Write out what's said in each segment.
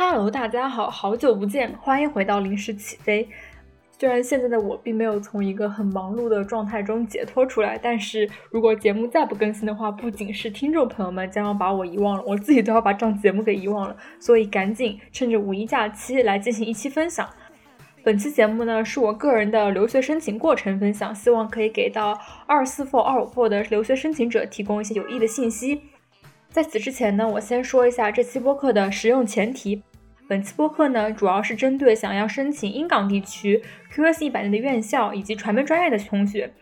Hello，大家好，好久不见，欢迎回到临时起飞。虽然现在的我并没有从一个很忙碌的状态中解脱出来，但是如果节目再不更新的话，不仅是听众朋友们将要把我遗忘了，我自己都要把这档节目给遗忘了。所以赶紧趁着五一假期来进行一期分享。本期节目呢，是我个人的留学申请过程分享，希望可以给到二四 for 二五 for 的留学申请者提供一些有益的信息。在此之前呢，我先说一下这期播客的使用前提。本次播客呢，主要是针对想要申请英港地区 QS 一百年的院校以及传媒专业的同学。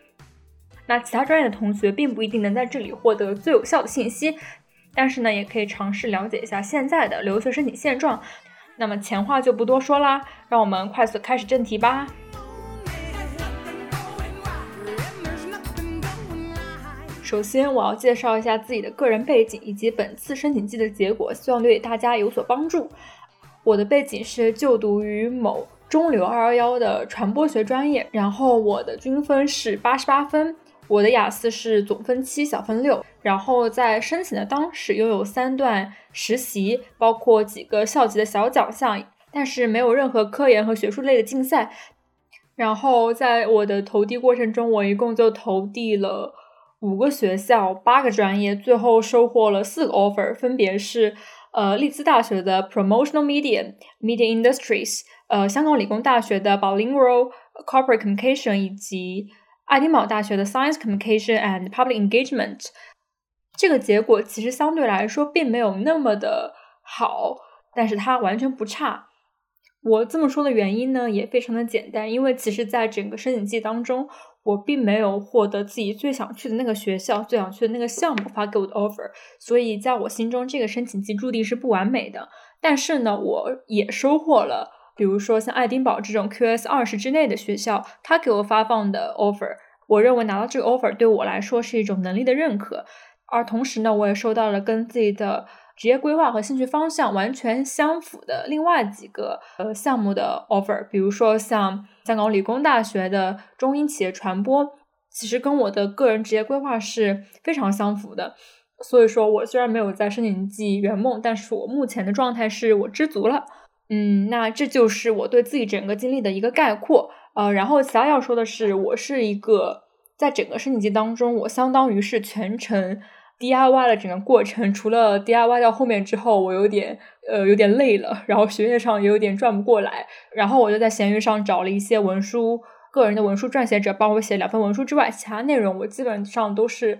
那其他专业的同学并不一定能在这里获得最有效的信息，但是呢，也可以尝试了解一下现在的留学申请现状。那么前话就不多说啦，让我们快速开始正题吧。首先，我要介绍一下自己的个人背景以及本次申请季的结果，希望对大家有所帮助。我的背景是就读于某中流二幺幺的传播学专业，然后我的均分是八十八分，我的雅思是总分七小分六，然后在申请的当时拥有三段实习，包括几个校级的小奖项，但是没有任何科研和学术类的竞赛。然后在我的投递过程中，我一共就投递了五个学校，八个专业，最后收获了四个 offer，分别是。呃，利兹大学的 Promotional Media Media Industries，呃，香港理工大学的 Bilingual Corporate Communication，以及爱丁堡大学的 Science Communication and Public Engagement。这个结果其实相对来说并没有那么的好，但是它完全不差。我这么说的原因呢，也非常的简单，因为其实在整个申请季当中。我并没有获得自己最想去的那个学校、最想去的那个项目发给我的 offer，所以在我心中，这个申请季注定是不完美的。但是呢，我也收获了，比如说像爱丁堡这种 QS 二十之内的学校，他给我发放的 offer，我认为拿到这个 offer 对我来说是一种能力的认可。而同时呢，我也收到了跟自己的职业规划和兴趣方向完全相符的另外几个呃项目的 offer，比如说像。香港理工大学的中英企业传播，其实跟我的个人职业规划是非常相符的。所以说我虽然没有在申请季圆梦，但是我目前的状态是我知足了。嗯，那这就是我对自己整个经历的一个概括。呃，然后其他要说的是，我是一个在整个申请季当中，我相当于是全程。DIY 的整个过程，除了 DIY 到后面之后，我有点呃有点累了，然后学业上也有点转不过来，然后我就在闲鱼上找了一些文书，个人的文书撰写者帮我写两份文书之外，其他内容我基本上都是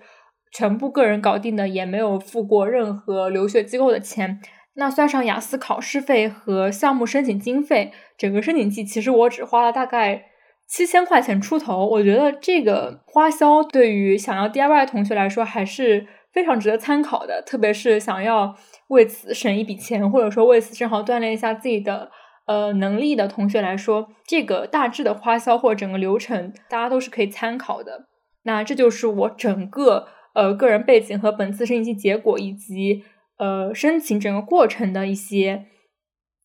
全部个人搞定的，也没有付过任何留学机构的钱。那算上雅思考试费和项目申请经费，整个申请季其实我只花了大概七千块钱出头。我觉得这个花销对于想要 DIY 的同学来说还是。非常值得参考的，特别是想要为此省一笔钱，或者说为此正好锻炼一下自己的呃能力的同学来说，这个大致的花销或整个流程，大家都是可以参考的。那这就是我整个呃个人背景和本次申请结果以及呃申请整个过程的一些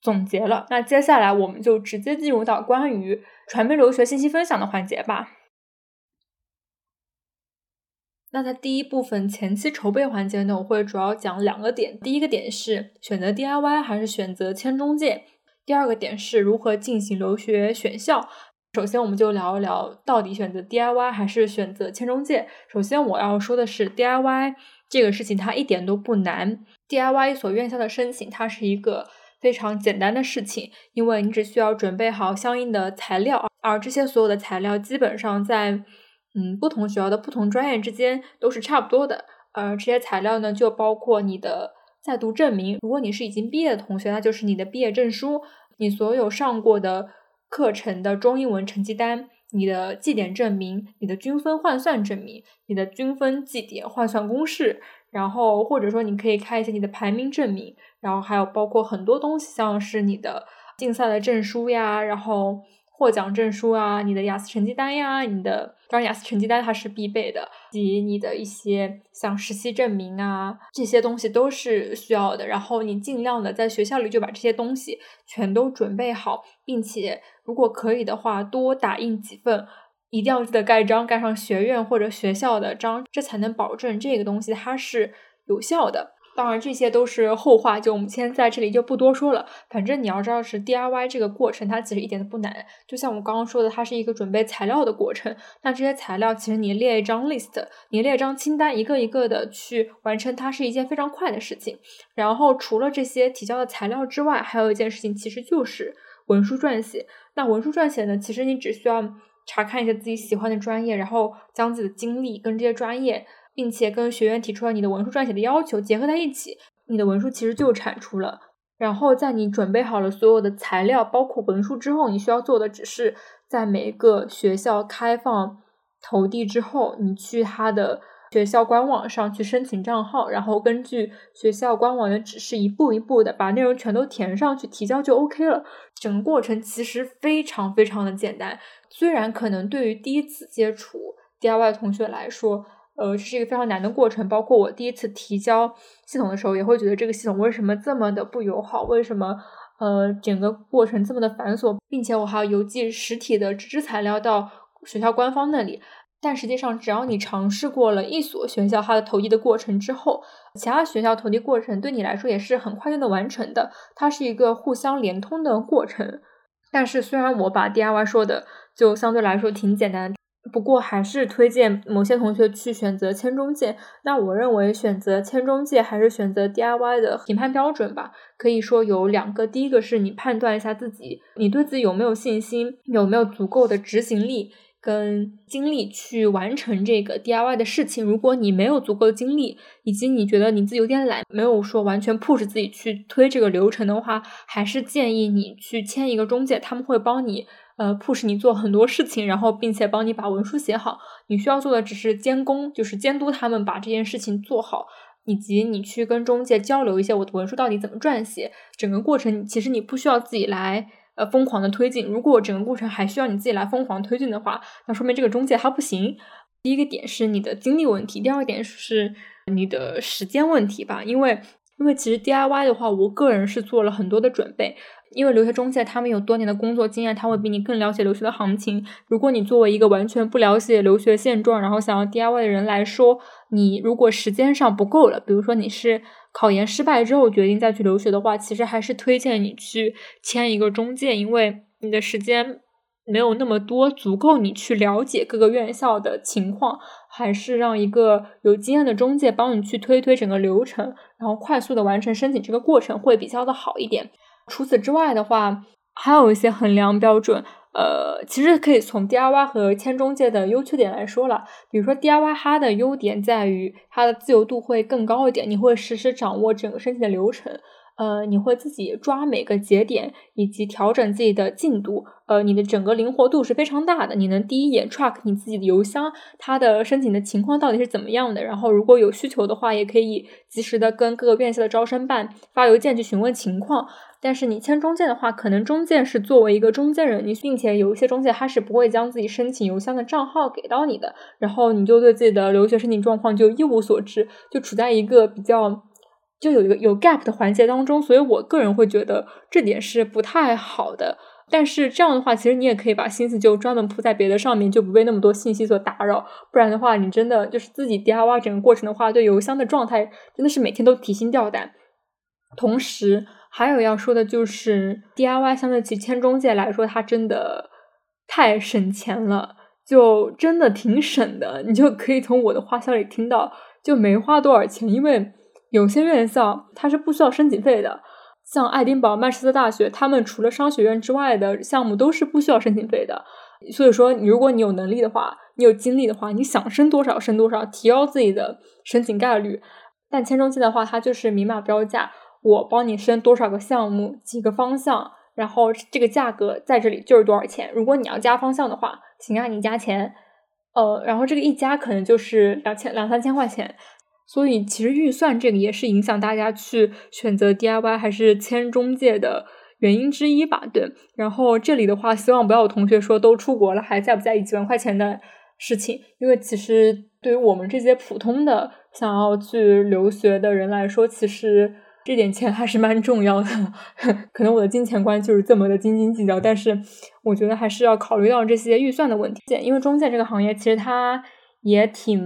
总结了。那接下来我们就直接进入到关于传媒留学信息分享的环节吧。那在第一部分前期筹备环节呢，我会主要讲两个点。第一个点是选择 DIY 还是选择签中介；第二个点是如何进行留学选校。首先，我们就聊一聊到底选择 DIY 还是选择签中介。首先，我要说的是 DIY 这个事情它一点都不难。DIY 一所院校的申请，它是一个非常简单的事情，因为你只需要准备好相应的材料，而这些所有的材料基本上在。嗯，不同学校的不同专业之间都是差不多的。呃，这些材料呢，就包括你的在读证明，如果你是已经毕业的同学，那就是你的毕业证书，你所有上过的课程的中英文成绩单，你的绩点证明，你的均分换算证明，你的均分绩点换算公式，然后或者说你可以开一些你的排名证明，然后还有包括很多东西，像是你的竞赛的证书呀，然后。获奖证书啊，你的雅思成绩单呀，你的当然雅思成绩单它是必备的，及你的一些像实习证明啊，这些东西都是需要的。然后你尽量的在学校里就把这些东西全都准备好，并且如果可以的话，多打印几份，一定要记得盖章，盖上学院或者学校的章，这才能保证这个东西它是有效的。当然，这些都是后话，就我们先在这里就不多说了。反正你要知道，是 DIY 这个过程，它其实一点都不难。就像我刚刚说的，它是一个准备材料的过程。那这些材料，其实你列一张 list，你列一张清单，一个一个的去完成，它是一件非常快的事情。然后，除了这些提交的材料之外，还有一件事情，其实就是文书撰写。那文书撰写呢，其实你只需要查看一下自己喜欢的专业，然后将自己的经历跟这些专业。并且跟学院提出了你的文书撰写的要求，结合在一起，你的文书其实就产出了。然后在你准备好了所有的材料，包括文书之后，你需要做的只是在每个学校开放投递之后，你去他的学校官网上去申请账号，然后根据学校官网的指示，一步一步的把内容全都填上去，提交就 OK 了。整个过程其实非常非常的简单，虽然可能对于第一次接触 DIY 同学来说。呃，这是一个非常难的过程。包括我第一次提交系统的时候，也会觉得这个系统为什么这么的不友好？为什么呃整个过程这么的繁琐？并且我还要邮寄实体的纸质材料到学校官方那里。但实际上，只要你尝试过了一所学校它的投递的过程之后，其他学校投递过程对你来说也是很快就能完成的。它是一个互相连通的过程。但是虽然我把 DIY 说的就相对来说挺简单。不过还是推荐某些同学去选择签中介。那我认为选择签中介还是选择 DIY 的评判标准吧。可以说有两个，第一个是你判断一下自己，你对自己有没有信心，有没有足够的执行力跟精力去完成这个 DIY 的事情。如果你没有足够的精力，以及你觉得你自己有点懒，没有说完全 push 自己去推这个流程的话，还是建议你去签一个中介，他们会帮你。呃，push 你做很多事情，然后并且帮你把文书写好。你需要做的只是监工，就是监督他们把这件事情做好，以及你去跟中介交流一些我的文书到底怎么撰写。整个过程其实你不需要自己来呃疯狂的推进。如果整个过程还需要你自己来疯狂推进的话，那说明这个中介他不行。第一个点是你的精力问题，第二个点是你的时间问题吧。因为因为其实 DIY 的话，我个人是做了很多的准备。因为留学中介他们有多年的工作经验，他会比你更了解留学的行情。如果你作为一个完全不了解留学现状，然后想要 DIY 的人来说，你如果时间上不够了，比如说你是考研失败之后决定再去留学的话，其实还是推荐你去签一个中介，因为你的时间没有那么多，足够你去了解各个院校的情况，还是让一个有经验的中介帮你去推推整个流程，然后快速的完成申请这个过程会比较的好一点。除此之外的话，还有一些衡量标准。呃，其实可以从 DIY 和签中介的优缺点来说了。比如说 DIY 它的优点在于它的自由度会更高一点，你会实时掌握整个申请的流程。呃，你会自己抓每个节点以及调整自己的进度。呃，你的整个灵活度是非常大的，你能第一眼 track 你自己的邮箱，它的申请的情况到底是怎么样的。然后如果有需求的话，也可以及时的跟各个院校的招生办发邮件去询问情况。但是你签中介的话，可能中介是作为一个中间人，你并且有一些中介他是不会将自己申请邮箱的账号给到你的，然后你就对自己的留学申请状况就一无所知，就处在一个比较。就有一个有 gap 的环节当中，所以我个人会觉得这点是不太好的。但是这样的话，其实你也可以把心思就专门扑在别的上面，就不被那么多信息所打扰。不然的话，你真的就是自己 DIY 整个过程的话，对邮箱的状态真的是每天都提心吊胆。同时，还有要说的就是 DIY 相对其签中介来说，它真的太省钱了，就真的挺省的。你就可以从我的花销里听到，就没花多少钱，因为。有些院校它是不需要申请费的，像爱丁堡、曼彻斯特大学，他们除了商学院之外的项目都是不需要申请费的。所以说，你如果你有能力的话，你有精力的话，你想申多少申多少，提高自己的申请概率。但签中介的话，它就是明码标价，我帮你申多少个项目，几个方向，然后这个价格在这里就是多少钱。如果你要加方向的话，请让你加钱，呃，然后这个一加可能就是两千两三千块钱。所以，其实预算这个也是影响大家去选择 DIY 还是签中介的原因之一吧？对。然后这里的话，希望不要有同学说都出国了还在不在意几万块钱的事情，因为其实对于我们这些普通的想要去留学的人来说，其实这点钱还是蛮重要的。可能我的金钱观就是这么的斤斤计较，但是我觉得还是要考虑到这些预算的问题。因为中介这个行业其实它也挺。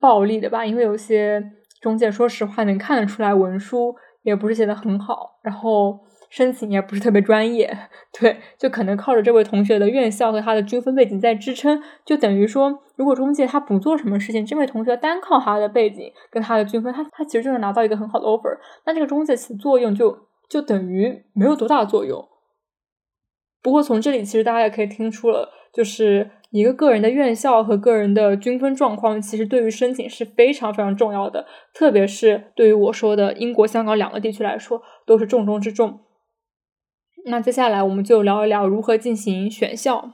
暴利的吧，因为有些中介说实话能看得出来文书也不是写的很好，然后申请也不是特别专业，对，就可能靠着这位同学的院校和他的均分背景在支撑，就等于说，如果中介他不做什么事情，这位同学单靠他的背景跟他的均分，他他其实就能拿到一个很好的 offer，那这个中介起作用就就等于没有多大作用。不过从这里其实大家也可以听出了，就是一个个人的院校和个人的均分状况，其实对于申请是非常非常重要的。特别是对于我说的英国、香港两个地区来说，都是重中之重。那接下来我们就聊一聊如何进行选校。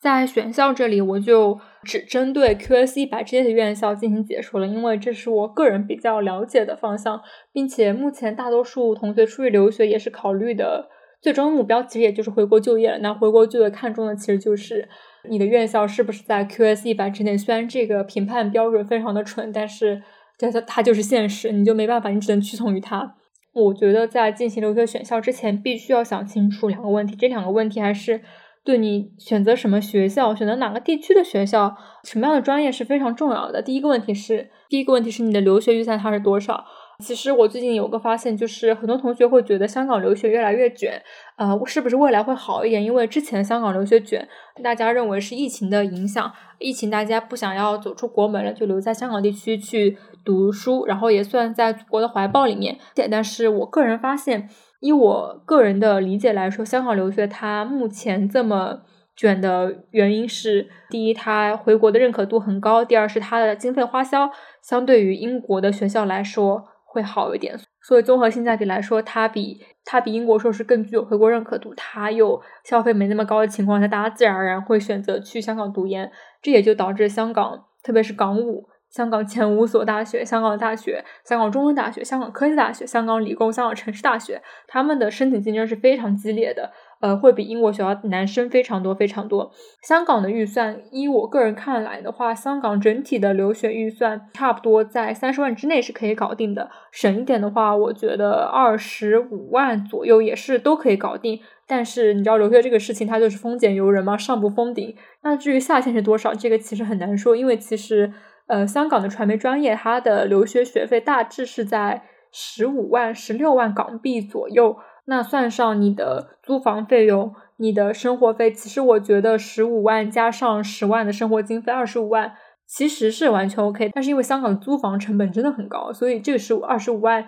在选校这里，我就只针对 QS 一百这些的院校进行解说了，因为这是我个人比较了解的方向，并且目前大多数同学出去留学也是考虑的。最终目标其实也就是回国就业了。那回国就业看重的其实就是你的院校是不是在 QS 一百之内。虽然这个评判标准非常的蠢，但是它它就是现实，你就没办法，你只能屈从于它。我觉得在进行留学选校之前，必须要想清楚两个问题。这两个问题还是对你选择什么学校、选择哪个地区的学校、什么样的专业是非常重要的。第一个问题是，第一个问题是你的留学预算它是多少？其实我最近有个发现，就是很多同学会觉得香港留学越来越卷，啊，是不是未来会好一点？因为之前香港留学卷，大家认为是疫情的影响，疫情大家不想要走出国门了，就留在香港地区去读书，然后也算在祖国的怀抱里面。但是我个人发现，以我个人的理解来说，香港留学它目前这么卷的原因是：第一，它回国的认可度很高；第二是它的经费花销相对于英国的学校来说。会好一点，所以综合性价比来说，它比它比英国硕士更具有回国认可度，它又消费没那么高的情况下，大家自然而然会选择去香港读研，这也就导致香港，特别是港五。香港前五所大学，香港大学、香港中文大学、香港科技大学、香港理工、香港城市大学，他们的申请竞争是非常激烈的，呃，会比英国学校难升非常多非常多。香港的预算，依我个人看来的话，香港整体的留学预算差不多在三十万之内是可以搞定的，省一点的话，我觉得二十五万左右也是都可以搞定。但是你知道留学这个事情，它就是丰俭由人嘛，上不封顶。那至于下限是多少，这个其实很难说，因为其实。呃，香港的传媒专业，它的留学学费大致是在十五万、十六万港币左右。那算上你的租房费用、你的生活费，其实我觉得十五万加上十万的生活经费，二十五万其实是完全 OK。但是因为香港的租房成本真的很高，所以这个十五、二十五万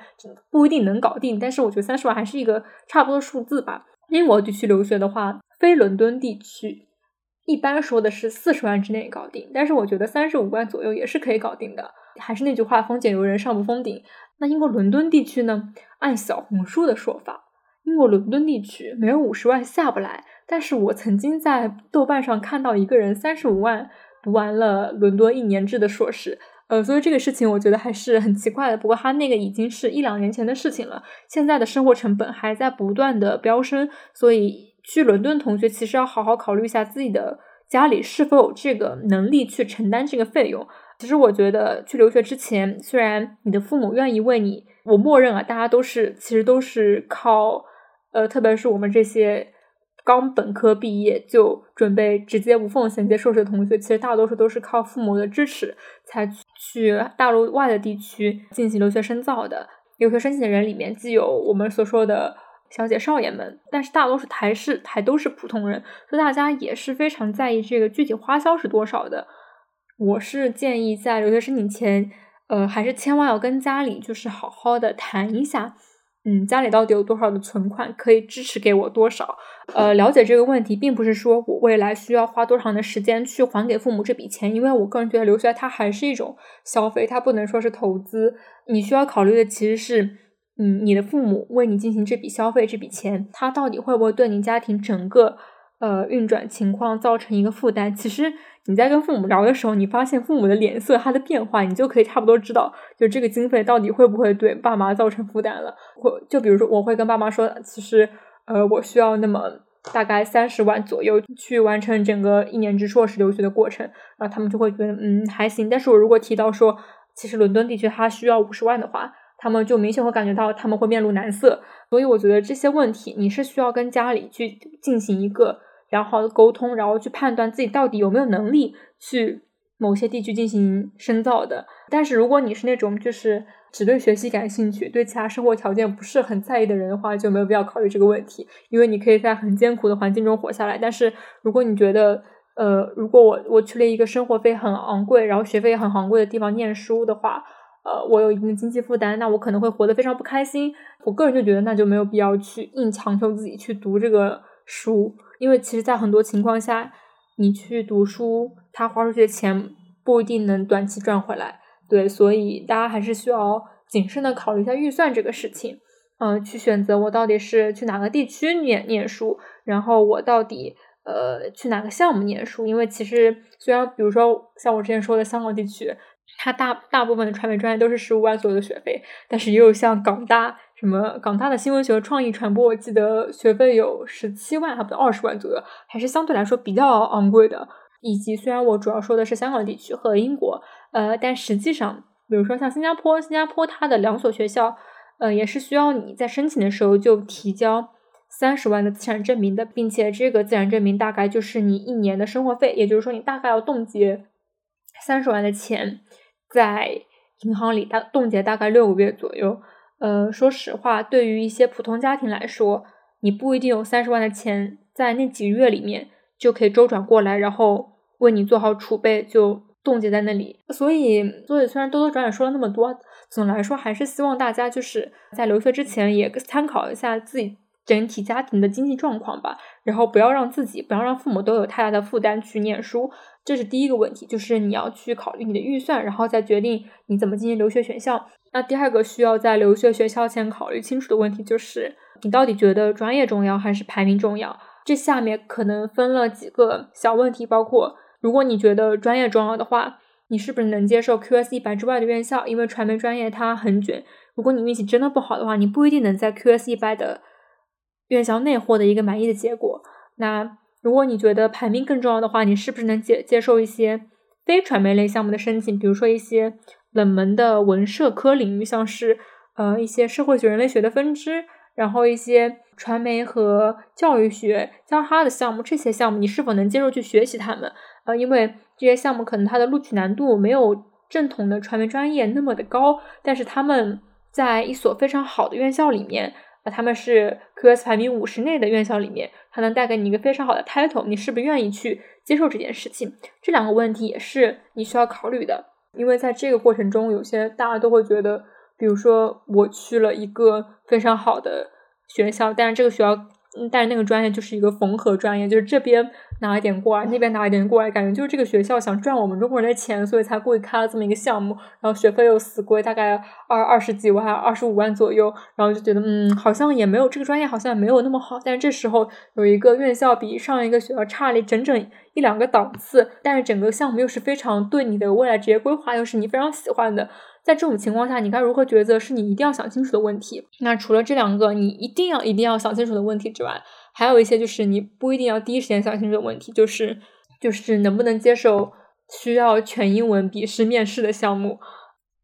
不一定能搞定。但是我觉得三十万还是一个差不多数字吧。英国地区留学的话，非伦敦地区。一般说的是四十万之内搞定，但是我觉得三十五万左右也是可以搞定的。还是那句话，风景由人，上不封顶。那英国伦敦地区呢？按小红书的说法，英国伦敦地区没有五十万下不来。但是我曾经在豆瓣上看到一个人三十五万读完了伦敦一年制的硕士，呃，所以这个事情我觉得还是很奇怪的。不过他那个已经是一两年前的事情了，现在的生活成本还在不断的飙升，所以。去伦敦，同学其实要好好考虑一下自己的家里是否有这个能力去承担这个费用。其实我觉得去留学之前，虽然你的父母愿意为你，我默认啊，大家都是其实都是靠，呃，特别是我们这些刚本科毕业就准备直接无缝衔接硕士的同学，其实大多数都是靠父母的支持才去大陆外的地区进行留学深造的。留学申请的人里面，既有我们所说的。小姐少爷们，但是大多数还是还都是普通人，所以大家也是非常在意这个具体花销是多少的。我是建议在留学申请前，呃，还是千万要跟家里就是好好的谈一下，嗯，家里到底有多少的存款可以支持给我多少？呃，了解这个问题，并不是说我未来需要花多长的时间去还给父母这笔钱，因为我个人觉得留学它还是一种消费，它不能说是投资。你需要考虑的其实是。嗯，你的父母为你进行这笔消费，这笔钱，它到底会不会对你家庭整个呃运转情况造成一个负担？其实你在跟父母聊的时候，你发现父母的脸色他的变化，你就可以差不多知道，就这个经费到底会不会对爸妈造成负担了。或就比如说，我会跟爸妈说，其实呃，我需要那么大概三十万左右去完成整个一年制硕士留学的过程，然后他们就会觉得嗯还行。但是我如果提到说，其实伦敦地区它需要五十万的话。他们就明显会感觉到他们会面露难色，所以我觉得这些问题你是需要跟家里去进行一个良好的沟通，然后去判断自己到底有没有能力去某些地区进行深造的。但是如果你是那种就是只对学习感兴趣，对其他生活条件不是很在意的人的话，就没有必要考虑这个问题，因为你可以在很艰苦的环境中活下来。但是如果你觉得，呃，如果我我去了一个生活费很昂贵，然后学费也很昂贵的地方念书的话，呃，我有一定的经济负担，那我可能会活得非常不开心。我个人就觉得，那就没有必要去硬强求自己去读这个书，因为其实，在很多情况下，你去读书，他花出去的钱不一定能短期赚回来。对，所以大家还是需要谨慎的考虑一下预算这个事情。嗯，去选择我到底是去哪个地区念念书，然后我到底。呃，去哪个项目念书？因为其实虽然，比如说像我之前说的香港地区，它大大部分的传媒专业都是十五万左右的学费，但是也有像港大什么港大的新闻学和创意传播，我记得学费有十七万，还不到二十万左右，还是相对来说比较昂贵的。以及虽然我主要说的是香港地区和英国，呃，但实际上，比如说像新加坡，新加坡它的两所学校，呃，也是需要你在申请的时候就提交。三十万的资产证明的，并且这个资产证明大概就是你一年的生活费，也就是说你大概要冻结三十万的钱在银行里，大冻结大概六个月左右。呃，说实话，对于一些普通家庭来说，你不一定有三十万的钱在那几个月里面就可以周转过来，然后为你做好储备，就冻结在那里。所以，所以虽然多多转转说了那么多，总的来说还是希望大家就是在留学之前也参考一下自己。整体家庭的经济状况吧，然后不要让自己，不要让父母都有太大的负担去念书，这是第一个问题，就是你要去考虑你的预算，然后再决定你怎么进行留学选校。那第二个需要在留学学校前考虑清楚的问题，就是你到底觉得专业重要还是排名重要？这下面可能分了几个小问题，包括如果你觉得专业重要的话，你是不是能接受 QS 一百之外的院校？因为传媒专业它很卷，如果你运气真的不好的话，你不一定能在 QS 一百的。院校内获得一个满意的结果。那如果你觉得排名更重要的话，你是不是能接接受一些非传媒类项目的申请？比如说一些冷门的文社科领域，像是呃一些社会学、人类学的分支，然后一些传媒和教育学交叉的项目，这些项目你是否能接受去学习它们？呃，因为这些项目可能它的录取难度没有正统的传媒专业那么的高，但是他们在一所非常好的院校里面。那他们是 QS 排名五十内的院校里面，它能带给你一个非常好的 title，你是不是愿意去接受这件事情？这两个问题也是你需要考虑的，因为在这个过程中，有些大家都会觉得，比如说我去了一个非常好的学校，但是这个学校。嗯，但是那个专业就是一个缝合专业，就是这边拿一点过来，那边拿一点过来，感觉就是这个学校想赚我们中国人的钱，所以才故意开了这么一个项目，然后学费又死贵，大概二二十几万、二十五万左右，然后就觉得嗯，好像也没有这个专业好像也没有那么好，但是这时候有一个院校比上一个学校差了整整一两个档次，但是整个项目又是非常对你的未来职业规划又是你非常喜欢的。在这种情况下，你该如何抉择，是你一定要想清楚的问题。那除了这两个你一定要一定要想清楚的问题之外，还有一些就是你不一定要第一时间想清楚的问题，就是就是能不能接受需要全英文笔试面试的项目。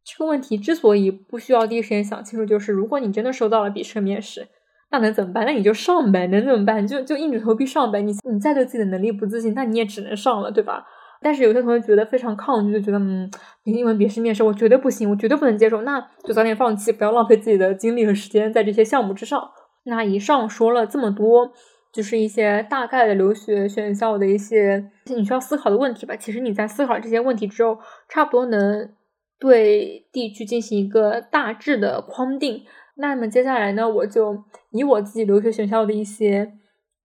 这个问题之所以不需要第一时间想清楚，就是如果你真的收到了笔试面试，那能怎么办？那你就上呗，能怎么办？就就硬着头皮上呗。你你再对自己的能力不自信，那你也只能上了，对吧？但是有些同学觉得非常抗拒，就觉得嗯，英文笔试面试我绝对不行，我绝对不能接受，那就早点放弃，不要浪费自己的精力和时间在这些项目之上。那以上说了这么多，就是一些大概的留学选校的一些你需要思考的问题吧。其实你在思考这些问题之后，差不多能对地区进行一个大致的框定。那么接下来呢，我就以我自己留学选校的一些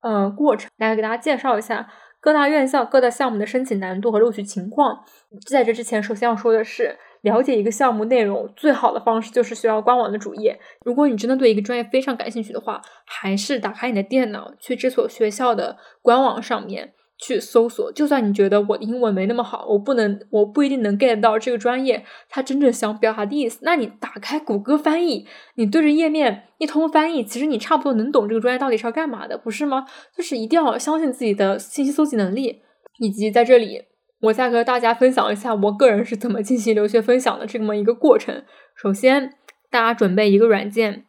呃过程来给大家介绍一下。各大院校、各大项目的申请难度和录取情况，在这之前，首先要说的是，了解一个项目内容最好的方式就是学校官网的主页。如果你真的对一个专业非常感兴趣的话，还是打开你的电脑，去这所学校的官网上面。去搜索，就算你觉得我的英文没那么好，我不能，我不一定能 get 到这个专业它真正想表达的意思。那你打开谷歌翻译，你对着页面一通翻译，其实你差不多能懂这个专业到底是要干嘛的，不是吗？就是一定要相信自己的信息搜集能力。以及在这里，我再和大家分享一下我个人是怎么进行留学分享的这么一个过程。首先，大家准备一个软件，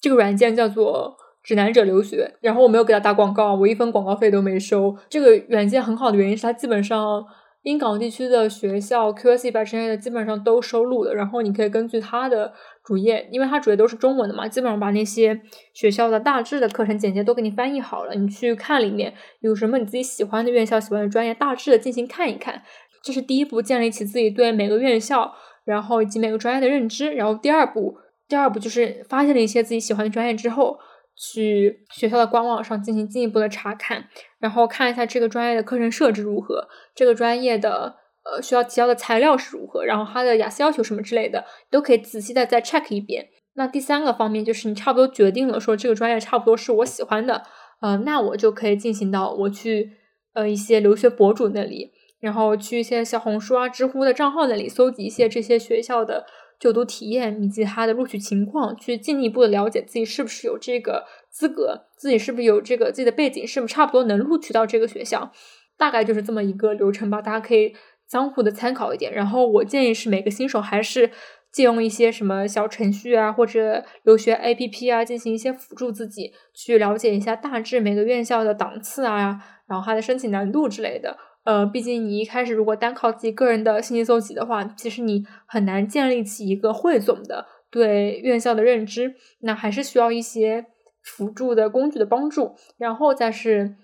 这个软件叫做。指南者留学，然后我没有给他打广告，我一分广告费都没收。这个软件很好的原因是它基本上滨港地区的学校 QS 一百之类的基本上都收录了，然后你可以根据它的主页，因为它主页都是中文的嘛，基本上把那些学校的大致的课程简介都给你翻译好了，你去看里面有什么你自己喜欢的院校、喜欢的专业，大致的进行看一看，这是第一步，建立起自己对每个院校，然后以及每个专业的认知。然后第二步，第二步就是发现了一些自己喜欢的专业之后。去学校的官网上进行进一步的查看，然后看一下这个专业的课程设置如何，这个专业的呃需要提交的材料是如何，然后它的雅思要求什么之类的，都可以仔细的再 check 一遍。那第三个方面就是你差不多决定了说这个专业差不多是我喜欢的，呃，那我就可以进行到我去呃一些留学博主那里，然后去一些小红书啊、知乎的账号那里搜集一些这些学校的。就读体验以及他的录取情况，去进一步的了解自己是不是有这个资格，自己是不是有这个自己的背景，是不是差不多能录取到这个学校，大概就是这么一个流程吧。大家可以相互的参考一点。然后我建议是每个新手还是借用一些什么小程序啊，或者留学 APP 啊，进行一些辅助自己，去了解一下大致每个院校的档次啊，然后它的申请难度之类的。呃，毕竟你一开始如果单靠自己个人的信息搜集的话，其实你很难建立起一个汇总的对院校的认知，那还是需要一些辅助的工具的帮助，然后再是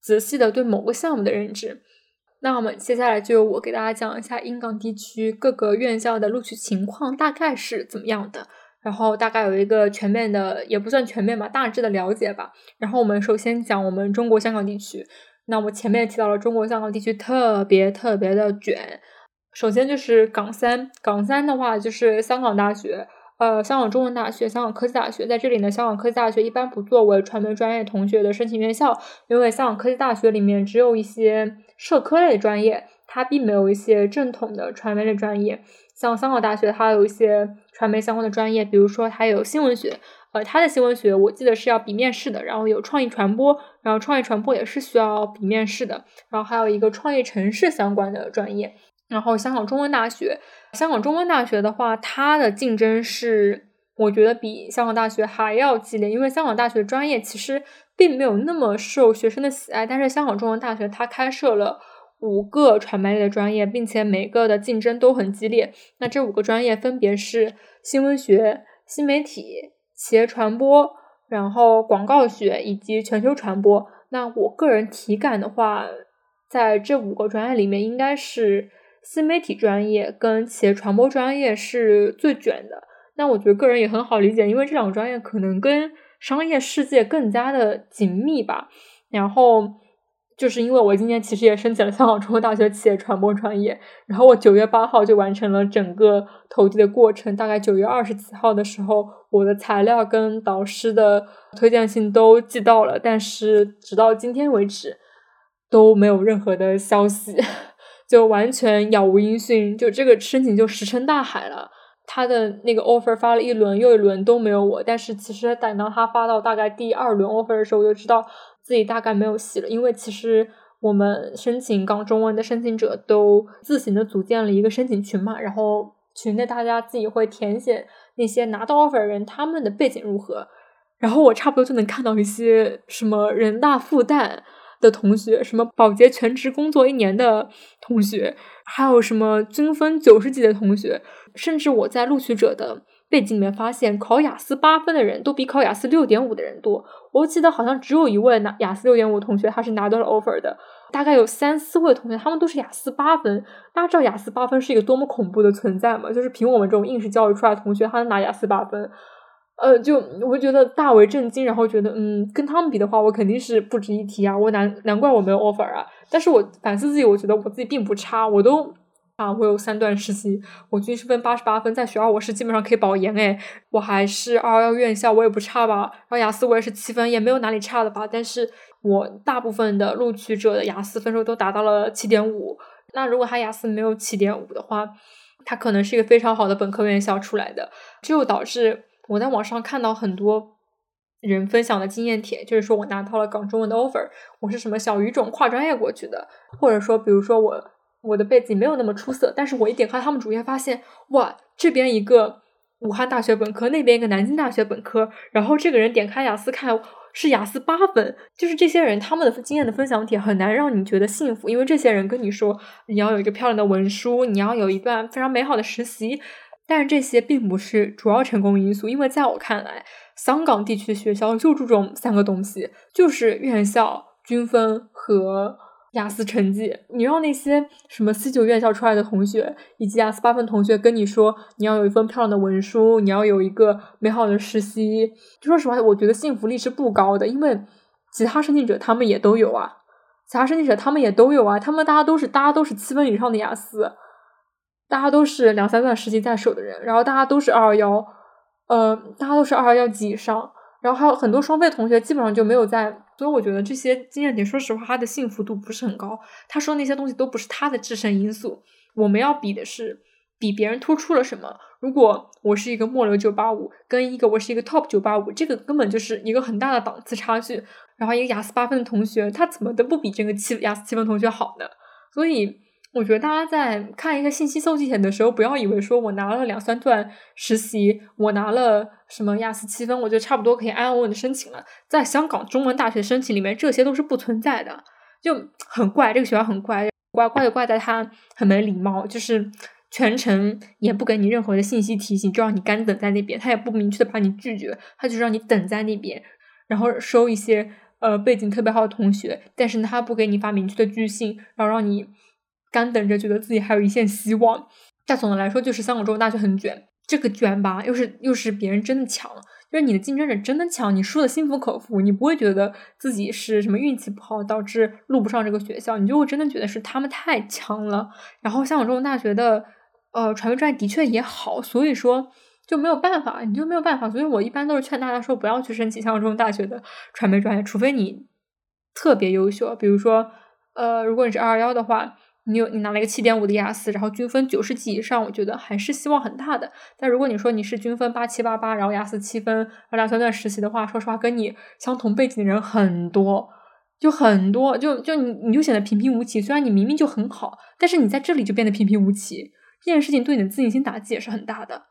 仔细的对某个项目的认知。那我们接下来就我给大家讲一下英港地区各个院校的录取情况大概是怎么样的，然后大概有一个全面的，也不算全面吧，大致的了解吧。然后我们首先讲我们中国香港地区。那我前面提到了中国香港地区特别特别的卷，首先就是港三，港三的话就是香港大学，呃，香港中文大学、香港科技大学，在这里呢，香港科技大学一般不作为传媒专业同学的申请院校，因为香港科技大学里面只有一些社科类专业，它并没有一些正统的传媒类专业，像香港大学它有一些传媒相关的专业，比如说它有新闻学。呃，他的新闻学我记得是要笔面试的，然后有创意传播，然后创意传播也是需要笔面试的，然后还有一个创业城市相关的专业。然后香港中文大学，香港中文大学的话，它的竞争是我觉得比香港大学还要激烈，因为香港大学专业其实并没有那么受学生的喜爱，但是香港中文大学它开设了五个传媒类的专业，并且每个的竞争都很激烈。那这五个专业分别是新闻学、新媒体。企业传播，然后广告学以及全球传播。那我个人体感的话，在这五个专业里面，应该是新媒体专业跟企业传播专业是最卷的。那我觉得个人也很好理解，因为这两个专业可能跟商业世界更加的紧密吧。然后。就是因为我今年其实也申请了香港中文大学企业传播专业，然后我九月八号就完成了整个投递的过程，大概九月二十几号的时候，我的材料跟导师的推荐信都寄到了，但是直到今天为止都没有任何的消息，就完全杳无音讯，就这个申请就石沉大海了。他的那个 offer 发了一轮又一轮都没有我，但是其实等到他发到大概第二轮 offer 的时候，我就知道。自己大概没有戏了，因为其实我们申请港中文的申请者都自行的组建了一个申请群嘛，然后群内大家自己会填写那些拿到 offer 人他们的背景如何，然后我差不多就能看到一些什么人大复旦的同学，什么保洁全职工作一年的同学，还有什么均分九十几的同学，甚至我在录取者的。背景里面发现，考雅思八分的人都比考雅思六点五的人多。我记得好像只有一位拿雅思六点五同学，他是拿到了 offer 的。大概有三四位同学，他们都是雅思八分。大家知道雅思八分是一个多么恐怖的存在吗？就是凭我们这种应试教育出来的同学，他能拿雅思八分，呃，就我觉得大为震惊。然后觉得，嗯，跟他们比的话，我肯定是不值一提啊。我难难怪我没有 offer 啊。但是我反思自己，我觉得我自己并不差，我都。啊，我有三段实习，我均是分八十八分，在学校我是基本上可以保研诶，我还是二幺幺院校，我也不差吧。然后雅思我也是七分，也没有哪里差的吧。但是我大部分的录取者的雅思分数都达到了七点五。那如果他雅思没有七点五的话，他可能是一个非常好的本科院校出来的。这就导致我在网上看到很多人分享的经验帖，就是说我拿到了港中文的 offer，我是什么小语种跨专业过去的，或者说比如说我。我的背景没有那么出色，但是我一点开他们主页，发现哇，这边一个武汉大学本科，那边一个南京大学本科，然后这个人点开雅思看，是雅思八分，就是这些人他们的经验的分享帖很难让你觉得幸福，因为这些人跟你说你要有一个漂亮的文书，你要有一段非常美好的实习，但是这些并不是主要成功因素，因为在我看来，香港地区的学校就注重三个东西，就是院校、均分和。雅思成绩，你让那些什么 C 九院校出来的同学，以及雅思八分同学跟你说，你要有一份漂亮的文书，你要有一个美好的实习。就说实话，我觉得幸福力是不高的，因为其他申请者他们也都有啊，其他申请者他们也都有啊，他们大家都是大家都是七分以上的雅思，大家都是两三段实习在手的人，然后大家都是二幺幺，呃，大家都是二幺幺及以上。然后还有很多双非同学基本上就没有在，所以我觉得这些经验点，说实话，他的幸福度不是很高。他说那些东西都不是他的制胜因素。我们要比的是比别人突出了什么。如果我是一个末流九八五，跟一个我是一个 top 九八五，这个根本就是一个很大的档次差距。然后一个雅思八分的同学，他怎么都不比这个七雅思七分同学好呢？所以。我觉得大家在看一个信息搜集点的时候，不要以为说我拿了两三段实习，我拿了什么雅思七分，我就差不多可以安稳稳的申请了。在香港中文大学申请里面，这些都是不存在的，就很怪。这个学校很怪，怪怪就怪在他很没礼貌，就是全程也不给你任何的信息提醒，就让你干等在那边，他也不明确的把你拒绝，他就让你等在那边，然后收一些呃背景特别好的同学，但是他不给你发明确的拒信，然后让你。干等着，觉得自己还有一线希望。但总的来说，就是香港中文大学很卷。这个卷吧，又是又是别人真的强，就是你的竞争者真的强，你输的心服口服，你不会觉得自己是什么运气不好导致录不上这个学校，你就会真的觉得是他们太强了。然后香港中文大学的呃传媒专业的确也好，所以说就没有办法，你就没有办法。所以我一般都是劝大家说，不要去申请香港中文大学的传媒专业，除非你特别优秀，比如说呃，如果你是二二幺的话。你有你拿了一个七点五的雅思，然后均分九十几以上，我觉得还是希望很大的。但如果你说你是均分八七八八，然后雅思七分，然后两三段实习的话，说实话，跟你相同背景的人很多，就很多，就就你你就显得平平无奇。虽然你明明就很好，但是你在这里就变得平平无奇，这件事情对你的自信心打击也是很大的。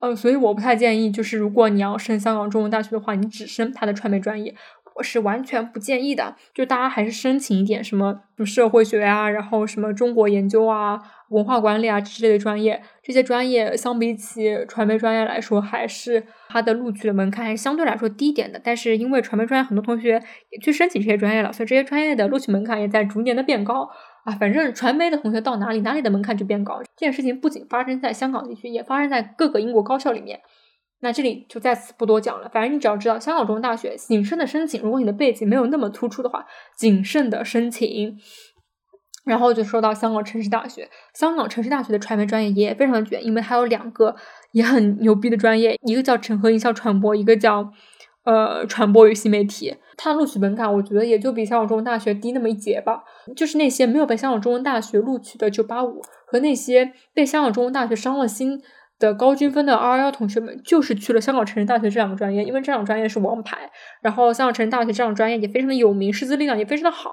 呃，所以我不太建议，就是如果你要升香港中文大学的话，你只升它的传媒专业。我是完全不建议的，就大家还是申请一点什么什么社会学啊，然后什么中国研究啊、文化管理啊之类的专业。这些专业相比起传媒专业来说，还是它的录取的门槛还是相对来说低一点的。但是因为传媒专业很多同学也去申请这些专业了，所以这些专业的录取门槛也在逐年的变高啊。反正传媒的同学到哪里，哪里的门槛就变高。这件事情不仅发生在香港地区，也发生在各个英国高校里面。那这里就在此不多讲了，反正你只要知道香港中文大学谨慎的申请，如果你的背景没有那么突出的话，谨慎的申请。然后就说到香港城市大学，香港城市大学的传媒专业也非常的卷，因为它有两个也很牛逼的专业，一个叫整合营销传播，一个叫呃传播与新媒体。它的录取门槛我觉得也就比香港中文大学低那么一截吧，就是那些没有被香港中文大学录取的九八五和那些被香港中文大学伤了心。的高均分的二幺幺同学们就是去了香港城市大学这两个专业，因为这两个专业是王牌。然后香港城市大学这两个专业也非常的有名，师资力量也非常的好，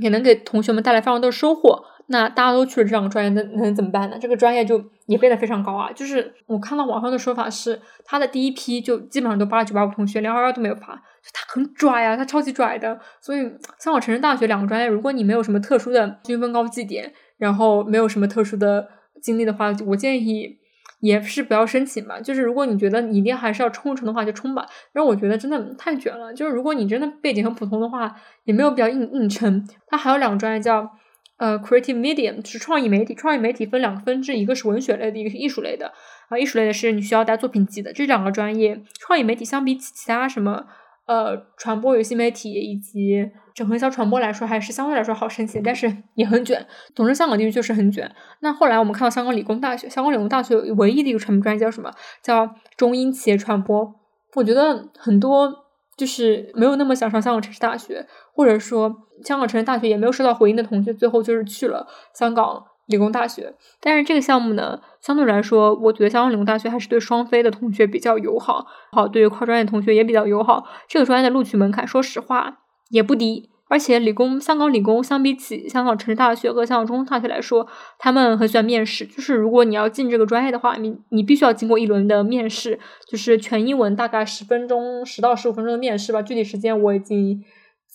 也能给同学们带来非常多的收获。那大家都去了这两个专业，那能怎么办呢？这个专业就也变得非常高啊！就是我看到网上的说法是，他的第一批就基本上都八九八五同学，连二幺都没有发，他很拽啊，他超级拽的。所以香港城市大学两个专业，如果你没有什么特殊的均分高绩点，然后没有什么特殊的经历的话，我建议。也是不要申请吧，就是如果你觉得你一定还是要冲一冲的话，就冲吧。然后我觉得真的太卷了，就是如果你真的背景很普通的话，也没有必要硬硬撑。它还有两个专业叫呃 creative medium，是创意媒体。创意媒体分两个分支，一个是文学类的，一个是艺术类的。啊，艺术类的是你需要带作品集的。这两个专业，创意媒体相比起其他什么。呃，传播与新媒体以及整合营销传播来说，还是相对来说好申请，但是 也很卷。总之，香港地区确实很卷。那后来我们看到香港理工大学，香港理工大学唯一的一个传播专业叫什么？叫中英企业传播。我觉得很多就是没有那么想上香港城市大学，或者说香港城市大学也没有收到回音的同学，最后就是去了香港。理工大学，但是这个项目呢，相对来说，我觉得香港理工大学还是对双非的同学比较友好，好，对于跨专业同学也比较友好。这个专业的录取门槛，说实话也不低，而且理工，香港理工相比起香港城市大学和香港中文大学来说，他们很喜欢面试。就是如果你要进这个专业的话，你你必须要经过一轮的面试，就是全英文，大概十分钟，十到十五分钟的面试吧。具体时间我已经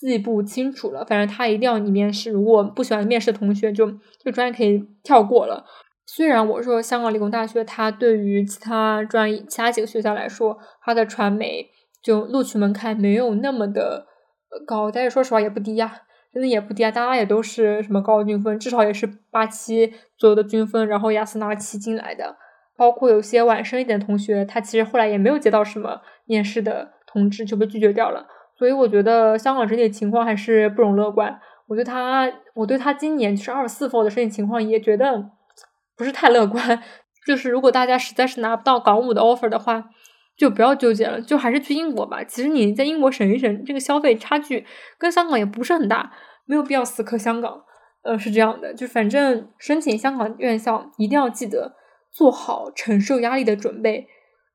记不清楚了。反正他一定要你面试。如果不喜欢面试的同学，就这个专业可以跳过了。虽然我说香港理工大学，它对于其他专业、其他几个学校来说，它的传媒就录取门槛没有那么的。高，但是说实话也不低呀，真的也不低啊。大家也都是什么高均分，至少也是八七左右的均分，然后雅思拿七进来的。包括有些晚生一点的同学，他其实后来也没有接到什么面试的通知，就被拒绝掉了。所以我觉得香港整体情况还是不容乐观。我对他，我对他今年就是二十四 f 的申请情况也觉得不是太乐观。就是如果大家实在是拿不到港五的 offer 的话。就不要纠结了，就还是去英国吧。其实你在英国省一省，这个消费差距跟香港也不是很大，没有必要死磕香港。呃，是这样的，就反正申请香港院校一定要记得做好承受压力的准备，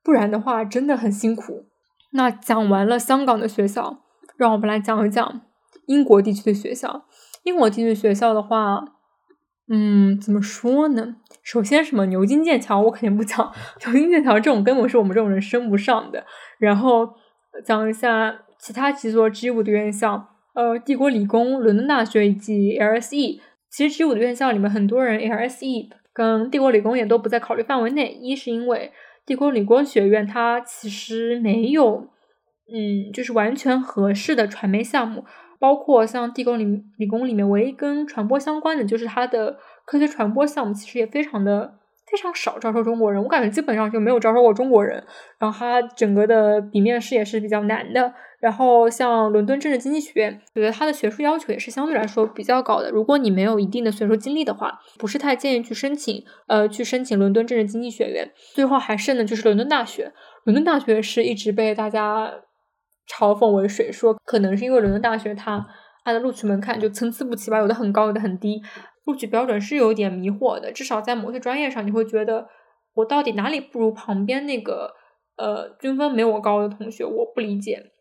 不然的话真的很辛苦。那讲完了香港的学校，让我们来讲一讲英国地区的学校。英国地区学校的话。嗯，怎么说呢？首先，什么牛津、剑桥，我肯定不讲。牛津、剑桥这种根本是我们这种人升不上的。然后讲一下其他几所 G 五的院校，呃，帝国理工、伦敦大学以及 LSE。其实 G 五的院校里面，很多人 LSE 跟帝国理工也都不在考虑范围内。一是因为帝国理工学院它其实没有，嗯，就是完全合适的传媒项目。包括像地宫理理工里面唯一跟传播相关的，就是它的科学传播项目，其实也非常的非常少招收中国人。我感觉基本上就没有招收过中国人。然后它整个的笔面试也是比较难的。然后像伦敦政治经济学院，觉得它的学术要求也是相对来说比较高的。如果你没有一定的学术经历的话，不是太建议去申请。呃，去申请伦敦政治经济学院。最后还剩的就是伦敦大学。伦敦大学是一直被大家。嘲讽为水，说可能是因为伦敦大学它它的录取门槛就参差不齐吧，有的很高，有的很低，录取标准是有点迷惑的。至少在某些专业上，你会觉得我到底哪里不如旁边那个呃均分没我高的同学？我不理解。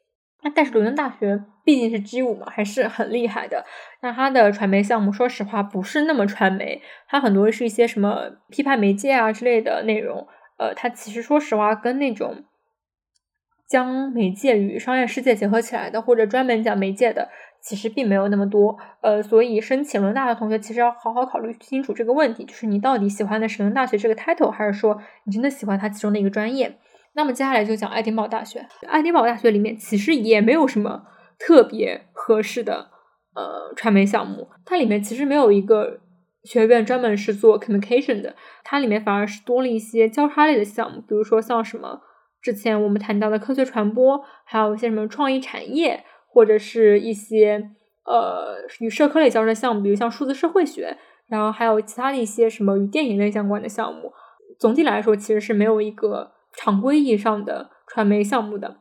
那但是伦敦大学毕竟是 G 五嘛，还是很厉害的。那它的传媒项目，说实话不是那么传媒，它很多是一些什么批判媒介啊之类的内容。呃，它其实说实话跟那种。将媒介与商业世界结合起来的，或者专门讲媒介的，其实并没有那么多。呃，所以申请伦大的同学，其实要好好考虑清楚这个问题，就是你到底喜欢的是伦大学这个 title，还是说你真的喜欢它其中的一个专业？那么接下来就讲爱丁堡大学。爱丁堡大学里面其实也没有什么特别合适的呃传媒项目，它里面其实没有一个学院专门是做 communication 的，它里面反而是多了一些交叉类的项目，比如说像什么。之前我们谈到的科学传播，还有一些什么创意产业，或者是一些呃与社科类交织的项目，比如像数字社会学，然后还有其他的一些什么与电影类相关的项目。总体来说，其实是没有一个常规意义上的传媒项目的。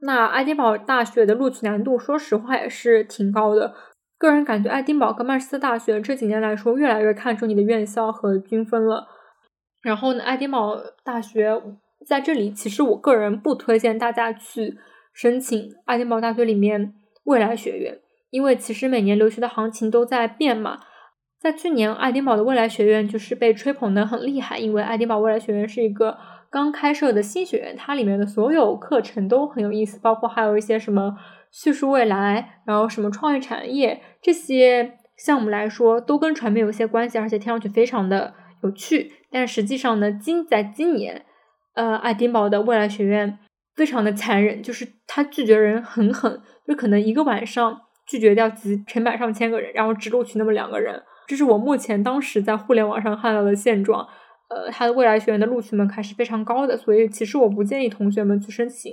那爱丁堡大学的录取难度，说实话也是挺高的。个人感觉，爱丁堡跟曼彻斯特大学这几年来说，越来越看重你的院校和均分了。然后呢，爱丁堡大学。在这里，其实我个人不推荐大家去申请爱丁堡大学里面未来学院，因为其实每年留学的行情都在变嘛。在去年，爱丁堡的未来学院就是被吹捧的很厉害，因为爱丁堡未来学院是一个刚开设的新学院，它里面的所有课程都很有意思，包括还有一些什么叙述未来，然后什么创意产业这些项目来说，都跟传媒有些关系，而且听上去非常的有趣。但实际上呢，今在今年。呃，爱丁堡的未来学院非常的残忍，就是他拒绝人很狠，就可能一个晚上拒绝掉几成百上千个人，然后只录取那么两个人。这是我目前当时在互联网上看到的现状。呃，他的未来学院的录取门槛是非常高的，所以其实我不建议同学们去申请。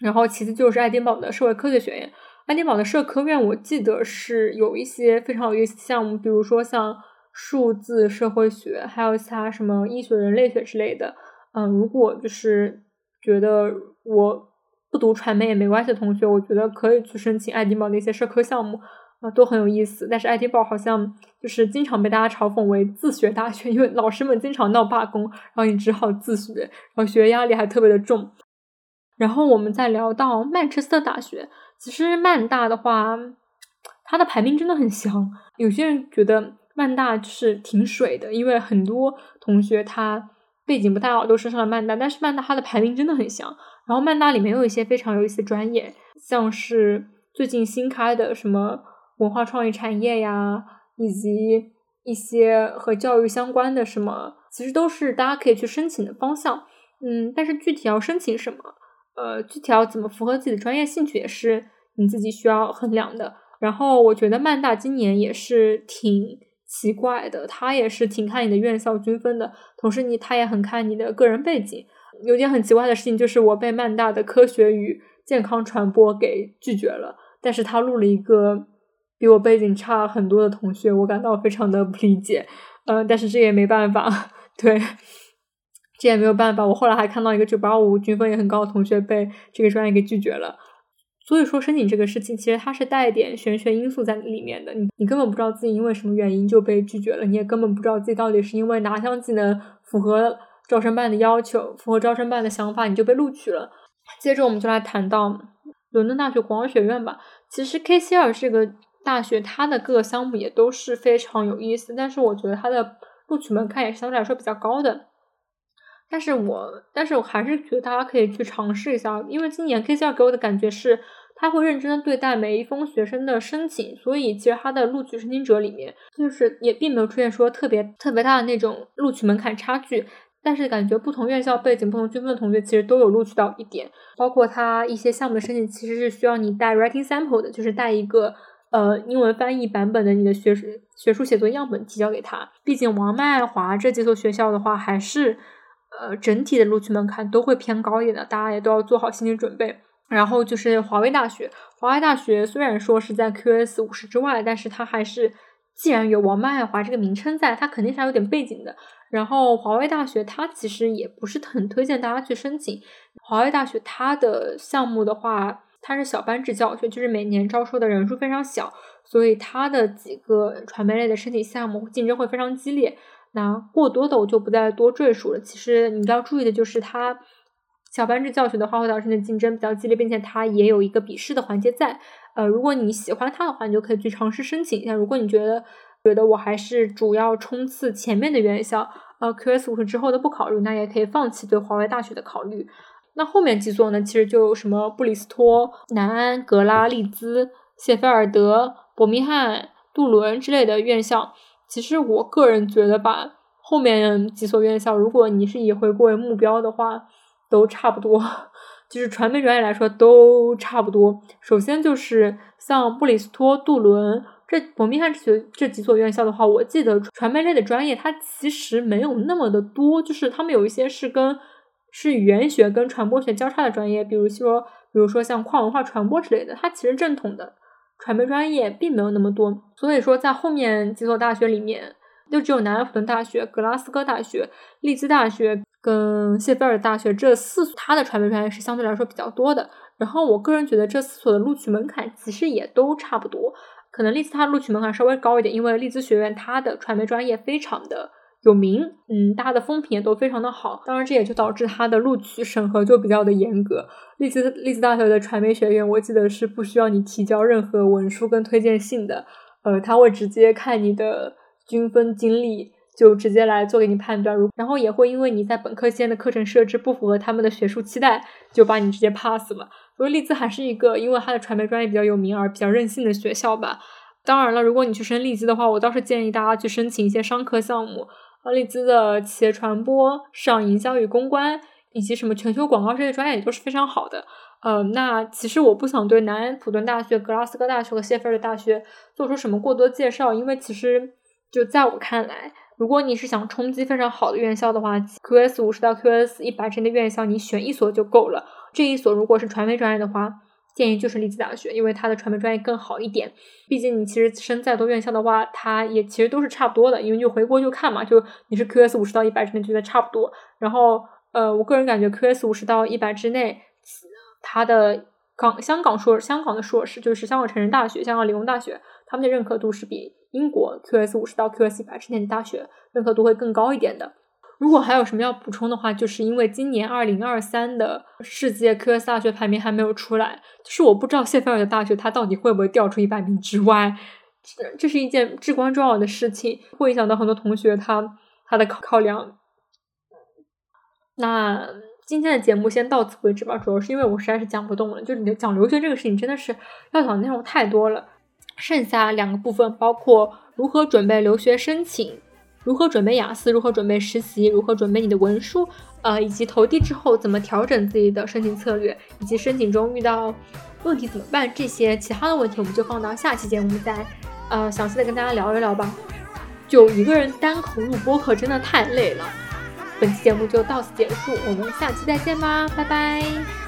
然后其次就是爱丁堡的社会科学学院，爱丁堡的社科院我记得是有一些非常有意思的项目，比如说像数字社会学，还有其他什么医学、人类学之类的。嗯，如果就是觉得我不读传媒也没关系的同学，我觉得可以去申请爱丁堡的一些社科项目啊，都很有意思。但是爱丁堡好像就是经常被大家嘲讽为自学大学，因为老师们经常闹罢工，然后你只好自学，然后学业压力还特别的重。然后我们再聊到曼彻斯特大学，其实曼大的话。它的排名真的很香。有些人觉得曼大是挺水的，因为很多同学他背景不太好，都升上了曼大，但是曼大它的排名真的很香。然后曼大里面有一些非常有意思的专业，像是最近新开的什么文化创意产业呀，以及一些和教育相关的什么，其实都是大家可以去申请的方向。嗯，但是具体要申请什么，呃，具体要怎么符合自己的专业兴趣，也是你自己需要衡量的。然后我觉得曼大今年也是挺奇怪的，他也是挺看你的院校均分的，同时你他也很看你的个人背景。有件很奇怪的事情就是我被曼大的科学与健康传播给拒绝了，但是他录了一个比我背景差很多的同学，我感到非常的不理解。嗯，但是这也没办法，对。这也没有办法。我后来还看到一个九八五均分也很高的同学被这个专业给拒绝了。所以说申请这个事情，其实它是带一点玄学因素在里面的。你你根本不知道自己因为什么原因就被拒绝了，你也根本不知道自己到底是因为哪项技能符合招生办的要求，符合招生办的想法，你就被录取了。接着我们就来谈到伦敦大学国王学院吧。其实 KCL 这个大学，它的各个项目也都是非常有意思，但是我觉得它的录取门槛也是相对来说比较高的。但是我，但是我还是觉得大家可以去尝试一下，因为今年 K C R 给我的感觉是，他会认真的对待每一封学生的申请，所以其实他的录取申请者里面，就是也并没有出现说特别特别大的那种录取门槛差距。但是感觉不同院校背景、不同均分的同学其实都有录取到一点，包括他一些项目的申请其实是需要你带 writing sample 的，就是带一个呃英文翻译版本的你的学学术写作样本提交给他。毕竟王麦华这几所学校的话，还是。呃，整体的录取门槛都会偏高一点的，大家也都要做好心理准备。然后就是华威大学，华威大学虽然说是在 QS 五十之外，但是它还是既然有王曼华这个名称在，它肯定是有点背景的。然后华威大学它其实也不是很推荐大家去申请。华威大学它的项目的话，它是小班制教学，就是每年招收的人数非常小，所以它的几个传媒类的申请项目竞争会非常激烈。那过多的我就不再多赘述了。其实你要注意的就是，它小班制教学的话会导致你的竞争比较激烈，并且它也有一个笔试的环节在。呃，如果你喜欢它的话，你就可以去尝试申请一下。如果你觉得觉得我还是主要冲刺前面的院校，呃，QS 五十之后的不考虑，那也可以放弃对华为大学的考虑。那后面几所呢？其实就什么布里斯托、南安、格拉、利兹、谢菲尔德、伯明翰、杜伦之类的院校。其实我个人觉得吧，后面几所院校，如果你是以回国为目标的话，都差不多。就是传媒专业来说，都差不多。首先就是像布里斯托、杜伦这伯明翰这这几所院校的话，我记得传媒类的专业它其实没有那么的多，就是他们有一些是跟是语言学跟传播学交叉的专业，比如说比如说像跨文化传播之类的，它其实正统的。传媒专业并没有那么多，所以说在后面几所大学里面，就只有南安普顿大学、格拉斯哥大学、利兹大学跟谢菲尔大学这四所，它的传媒专业是相对来说比较多的。然后我个人觉得这四所的录取门槛其实也都差不多，可能利兹它录取门槛稍微高一点，因为利兹学院它的传媒专业非常的。有名，嗯，大家的风评也都非常的好。当然，这也就导致它的录取审核就比较的严格。利兹利兹大学的传媒学院，我记得是不需要你提交任何文书跟推荐信的。呃，他会直接看你的均分经历，就直接来做给你判断。如然后也会因为你在本科期间的课程设置不符合他们的学术期待，就把你直接 pass 了。所以利兹还是一个因为它的传媒专业比较有名而比较任性的学校吧。当然了，如果你去申利兹的话，我倒是建议大家去申请一些商科项目。利兹的企业传播、市场营销与公关，以及什么全球广告这些专业也都是非常好的。呃，那其实我不想对南安普顿大学、格拉斯哥大学和谢菲尔德大学做出什么过多介绍，因为其实就在我看来，如果你是想冲击非常好的院校的话，QS 五十到 QS 一百之间的院校，你选一所就够了。这一所如果是传媒专业的话。建议就是利兹大学，因为它的传媒专业更好一点。毕竟你其实升再多院校的话，它也其实都是差不多的，因为就回国就看嘛，就你是 QS 五十到一百之内觉得差不多。然后呃，我个人感觉 QS 五十到一百之内，它的港香港硕香港的硕士就是香港成人大学、香港理工大学，他们的认可度是比英国 QS 五十到 QS 一百之内的大学认可度会更高一点的。如果还有什么要补充的话，就是因为今年二零二三的世界科学大学排名还没有出来，就是我不知道谢菲尔德大学它到底会不会掉出一百名之外，这这是一件至关重要的事情，会影响到很多同学他他的考考量。那今天的节目先到此为止吧，主要是因为我实在是讲不动了，就是讲留学这个事情真的是要讲的内容太多了。剩下两个部分包括如何准备留学申请。如何准备雅思？如何准备实习？如何准备你的文书？呃，以及投递之后怎么调整自己的申请策略？以及申请中遇到问题怎么办？这些其他的问题我们就放到下期节目再呃详细的跟大家聊一聊吧。就一个人单口录播课真的太累了。本期节目就到此结束，我们下期再见吧，拜拜。